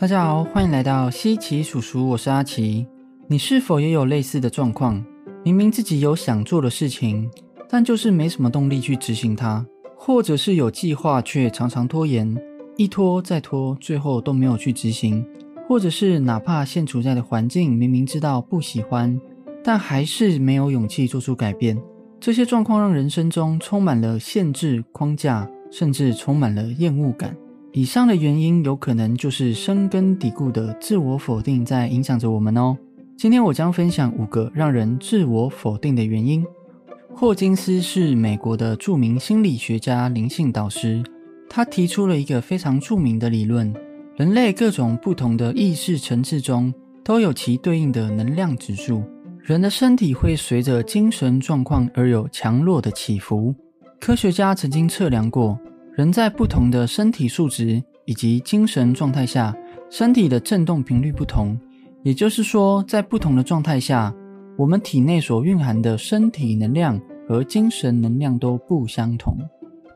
大家好，欢迎来到西奇叔叔，我是阿奇。你是否也有类似的状况？明明自己有想做的事情，但就是没什么动力去执行它，或者是有计划却常常拖延，一拖再拖，最后都没有去执行；或者是哪怕现处在的环境明明知道不喜欢，但还是没有勇气做出改变。这些状况让人生中充满了限制、框架，甚至充满了厌恶感。以上的原因有可能就是深根底固的自我否定在影响着我们哦。今天我将分享五个让人自我否定的原因。霍金斯是美国的著名心理学家、灵性导师，他提出了一个非常著名的理论：人类各种不同的意识层次中都有其对应的能量指数。人的身体会随着精神状况而有强弱的起伏。科学家曾经测量过。人在不同的身体素质以及精神状态下，身体的振动频率不同。也就是说，在不同的状态下，我们体内所蕴含的身体能量和精神能量都不相同。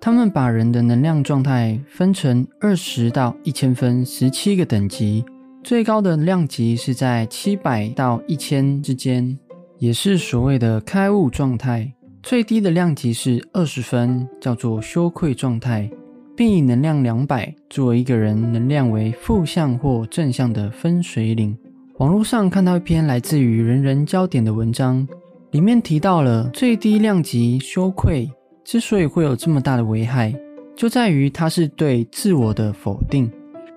他们把人的能量状态分成二十到一千分十七个等级，最高的量级是在七百到一千之间，也是所谓的开悟状态。最低的量级是二十分，叫做羞愧状态，并以能量两百作为一个人能量为负向或正向的分水岭。网络上看到一篇来自于人人焦点的文章，里面提到了最低量级羞愧之所以会有这么大的危害，就在于它是对自我的否定。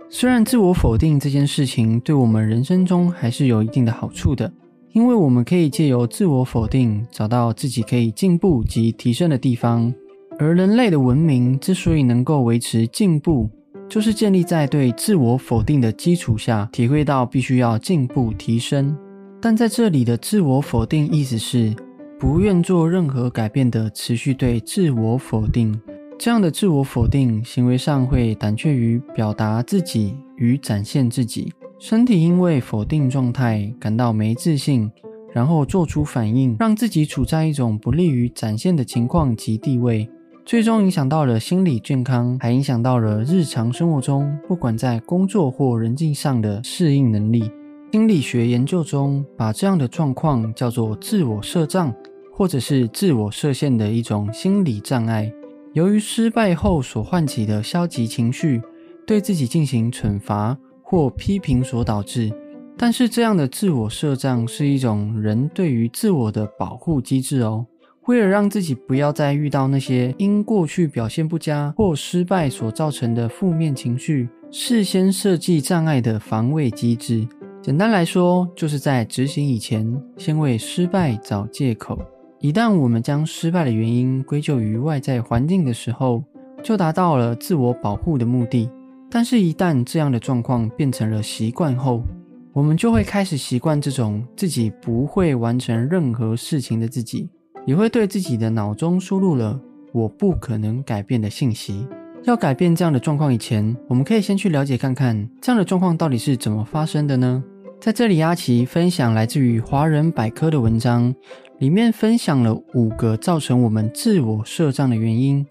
虽然自我否定这件事情对我们人生中还是有一定的好处的。因为我们可以借由自我否定，找到自己可以进步及提升的地方。而人类的文明之所以能够维持进步，就是建立在对自我否定的基础下，体会到必须要进步提升。但在这里的自我否定，意思是不愿做任何改变的持续对自我否定。这样的自我否定行为上会胆怯于表达自己与展现自己。身体因为否定状态感到没自信，然后做出反应，让自己处在一种不利于展现的情况及地位，最终影响到了心理健康，还影响到了日常生活中不管在工作或人际上的适应能力。心理学研究中把这样的状况叫做自我设障，或者是自我设限的一种心理障碍。由于失败后所唤起的消极情绪，对自己进行惩罚。或批评所导致，但是这样的自我设障是一种人对于自我的保护机制哦。为了让自己不要再遇到那些因过去表现不佳或失败所造成的负面情绪，事先设计障碍的防卫机制。简单来说，就是在执行以前，先为失败找借口。一旦我们将失败的原因归咎于外在环境的时候，就达到了自我保护的目的。但是，一旦这样的状况变成了习惯后，我们就会开始习惯这种自己不会完成任何事情的自己，也会对自己的脑中输入了“我不可能改变”的信息。要改变这样的状况以前，我们可以先去了解看看这样的状况到底是怎么发生的呢？在这里，阿奇分享来自于华人百科的文章，里面分享了五个造成我们自我设障的原因。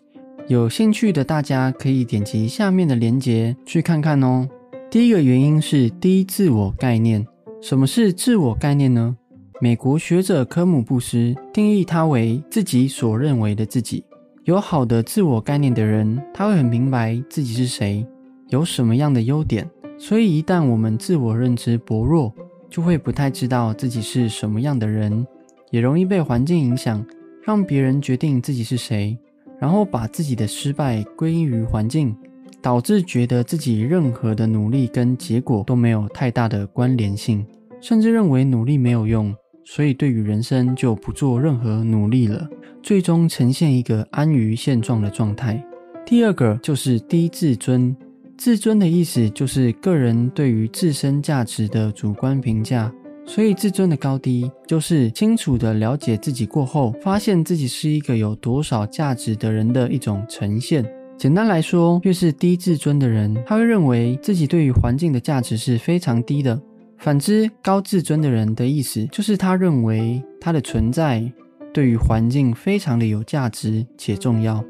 有兴趣的大家可以点击下面的链接去看看哦。第一个原因是低自我概念。什么是自我概念呢？美国学者科姆布斯定义它为自己所认为的自己。有好的自我概念的人，他会很明白自己是谁，有什么样的优点。所以一旦我们自我认知薄弱，就会不太知道自己是什么样的人，也容易被环境影响，让别人决定自己是谁。然后把自己的失败归因于环境，导致觉得自己任何的努力跟结果都没有太大的关联性，甚至认为努力没有用，所以对于人生就不做任何努力了，最终呈现一个安于现状的状态。第二个就是低自尊，自尊的意思就是个人对于自身价值的主观评价。所以，自尊的高低就是清楚的了解自己过后，发现自己是一个有多少价值的人的一种呈现。简单来说，越是低自尊的人，他会认为自己对于环境的价值是非常低的；反之，高自尊的人的意思就是他认为他的存在对于环境非常的有价值且重要。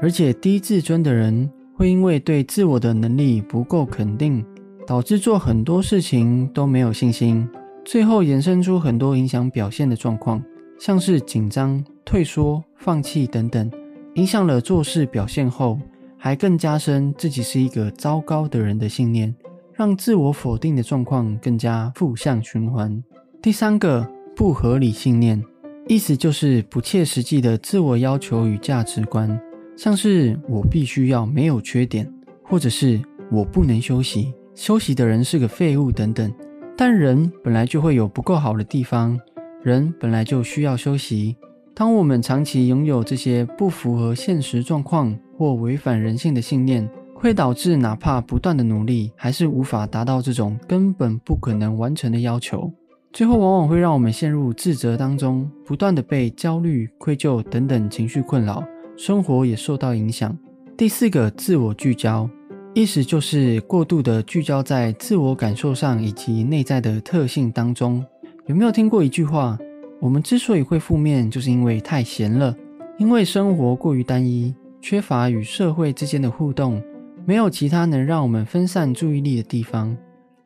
而且，低自尊的人会因为对自我的能力不够肯定。导致做很多事情都没有信心，最后衍生出很多影响表现的状况，像是紧张、退缩、放弃等等，影响了做事表现后，还更加深自己是一个糟糕的人的信念，让自我否定的状况更加负向循环。第三个不合理信念，意思就是不切实际的自我要求与价值观，像是我必须要没有缺点，或者是我不能休息，休息的人是个废物等等。但人本来就会有不够好的地方，人本来就需要休息。当我们长期拥有这些不符合现实状况或违反人性的信念，会导致哪怕不断的努力，还是无法达到这种根本不可能完成的要求。最后往往会让我们陷入自责当中，不断的被焦虑、愧疚等等情绪困扰，生活也受到影响。第四个，自我聚焦，意思就是过度的聚焦在自我感受上以及内在的特性当中。有没有听过一句话？我们之所以会负面，就是因为太闲了，因为生活过于单一，缺乏与社会之间的互动，没有其他能让我们分散注意力的地方。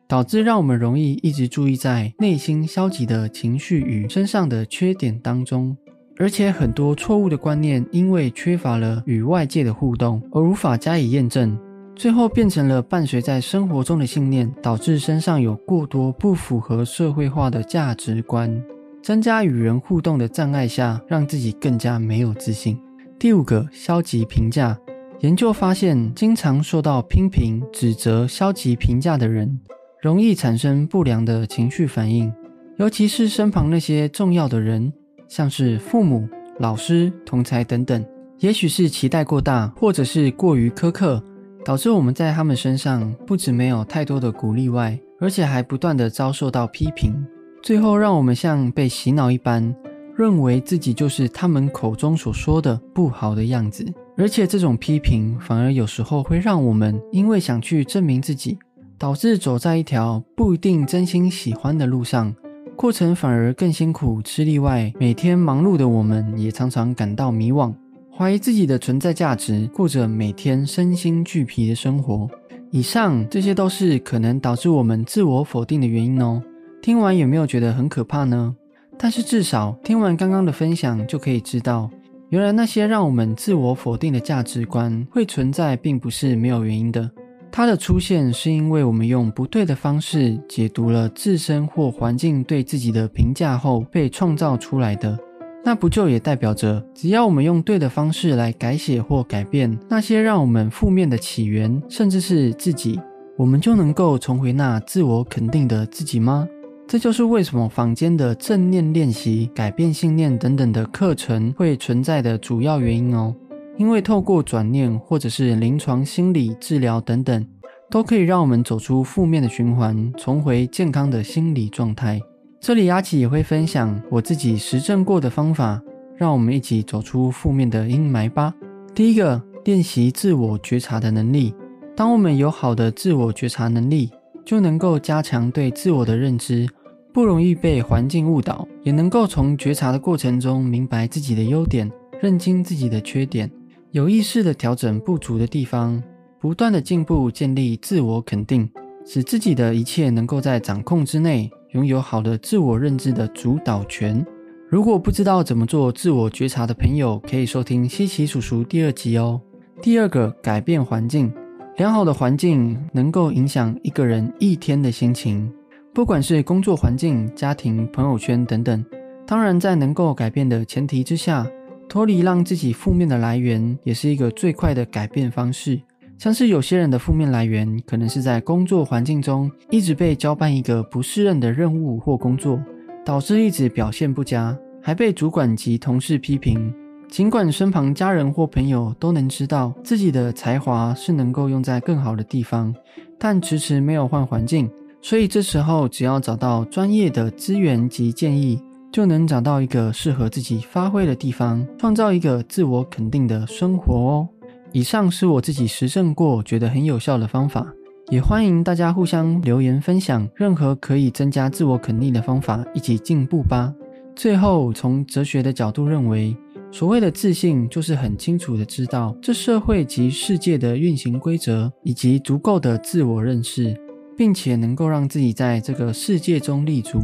导致让我们容易一直注意在内心消极的情绪与身上的缺点当中，而且很多错误的观念因为缺乏了与外界的互动而无法加以验证，最后变成了伴随在生活中的信念，导致身上有过多不符合社会化的价值观，增加与人互动的障碍下，让自己更加没有自信。第五个，消极评价。研究发现，经常受到批评、指责、消极评价的人。容易产生不良的情绪反应，尤其是身旁那些重要的人，像是父母、老师、同才等等。也许是期待过大，或者是过于苛刻，导致我们在他们身上不止没有太多的鼓励外，而且还不断的遭受到批评，最后让我们像被洗脑一般，认为自己就是他们口中所说的不好的样子。而且这种批评反而有时候会让我们因为想去证明自己。导致走在一条不一定真心喜欢的路上，过程反而更辛苦、吃力外，每天忙碌的我们也常常感到迷惘，怀疑自己的存在价值，过着每天身心俱疲的生活。以上这些都是可能导致我们自我否定的原因哦。听完有没有觉得很可怕呢？但是至少听完刚刚的分享，就可以知道，原来那些让我们自我否定的价值观会存在，并不是没有原因的。它的出现是因为我们用不对的方式解读了自身或环境对自己的评价后被创造出来的。那不就也代表着，只要我们用对的方式来改写或改变那些让我们负面的起源，甚至是自己，我们就能够重回那自我肯定的自己吗？这就是为什么坊间的正念练习、改变信念等等的课程会存在的主要原因哦。因为透过转念，或者是临床心理治疗等等，都可以让我们走出负面的循环，重回健康的心理状态。这里阿奇也会分享我自己实证过的方法，让我们一起走出负面的阴霾吧。第一个，练习自我觉察的能力。当我们有好的自我觉察能力，就能够加强对自我的认知，不容易被环境误导，也能够从觉察的过程中明白自己的优点，认清自己的缺点。有意识的调整不足的地方，不断的进步，建立自我肯定，使自己的一切能够在掌控之内，拥有好的自我认知的主导权。如果不知道怎么做自我觉察的朋友，可以收听西奇叔叔第二集哦。第二个，改变环境，良好的环境能够影响一个人一天的心情，不管是工作环境、家庭、朋友圈等等。当然，在能够改变的前提之下。脱离让自己负面的来源，也是一个最快的改变方式。像是有些人的负面来源，可能是在工作环境中一直被交办一个不适任的任务或工作，导致一直表现不佳，还被主管及同事批评。尽管身旁家人或朋友都能知道自己的才华是能够用在更好的地方，但迟迟没有换环境。所以这时候，只要找到专业的资源及建议。就能找到一个适合自己发挥的地方，创造一个自我肯定的生活哦。以上是我自己实证过，觉得很有效的方法，也欢迎大家互相留言分享任何可以增加自我肯定的方法，一起进步吧。最后，从哲学的角度认为，所谓的自信，就是很清楚的知道这社会及世界的运行规则，以及足够的自我认识。并且能够让自己在这个世界中立足，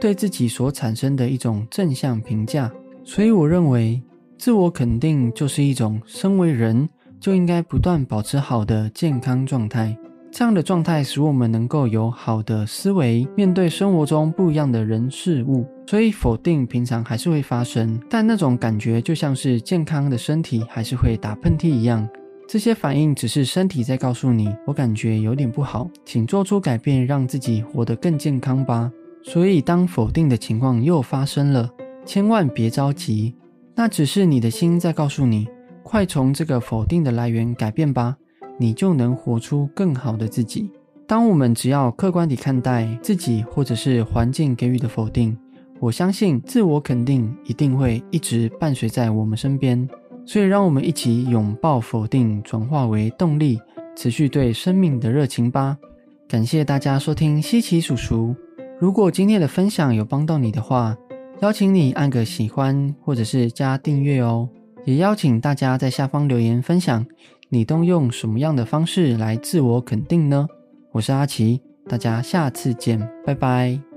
对自己所产生的一种正向评价。所以，我认为自我肯定就是一种身为人就应该不断保持好的健康状态。这样的状态使我们能够有好的思维，面对生活中不一样的人事物。所以，否定平常还是会发生，但那种感觉就像是健康的身体还是会打喷嚏一样。这些反应只是身体在告诉你，我感觉有点不好，请做出改变，让自己活得更健康吧。所以，当否定的情况又发生了，千万别着急，那只是你的心在告诉你，快从这个否定的来源改变吧。你就能活出更好的自己。当我们只要客观地看待自己或者是环境给予的否定，我相信自我肯定一定会一直伴随在我们身边。所以，让我们一起拥抱否定，转化为动力，持续对生命的热情吧。感谢大家收听西奇叔叔。如果今天的分享有帮到你的话，邀请你按个喜欢或者是加订阅哦。也邀请大家在下方留言分享。你都用什么样的方式来自我肯定呢？我是阿奇，大家下次见，拜拜。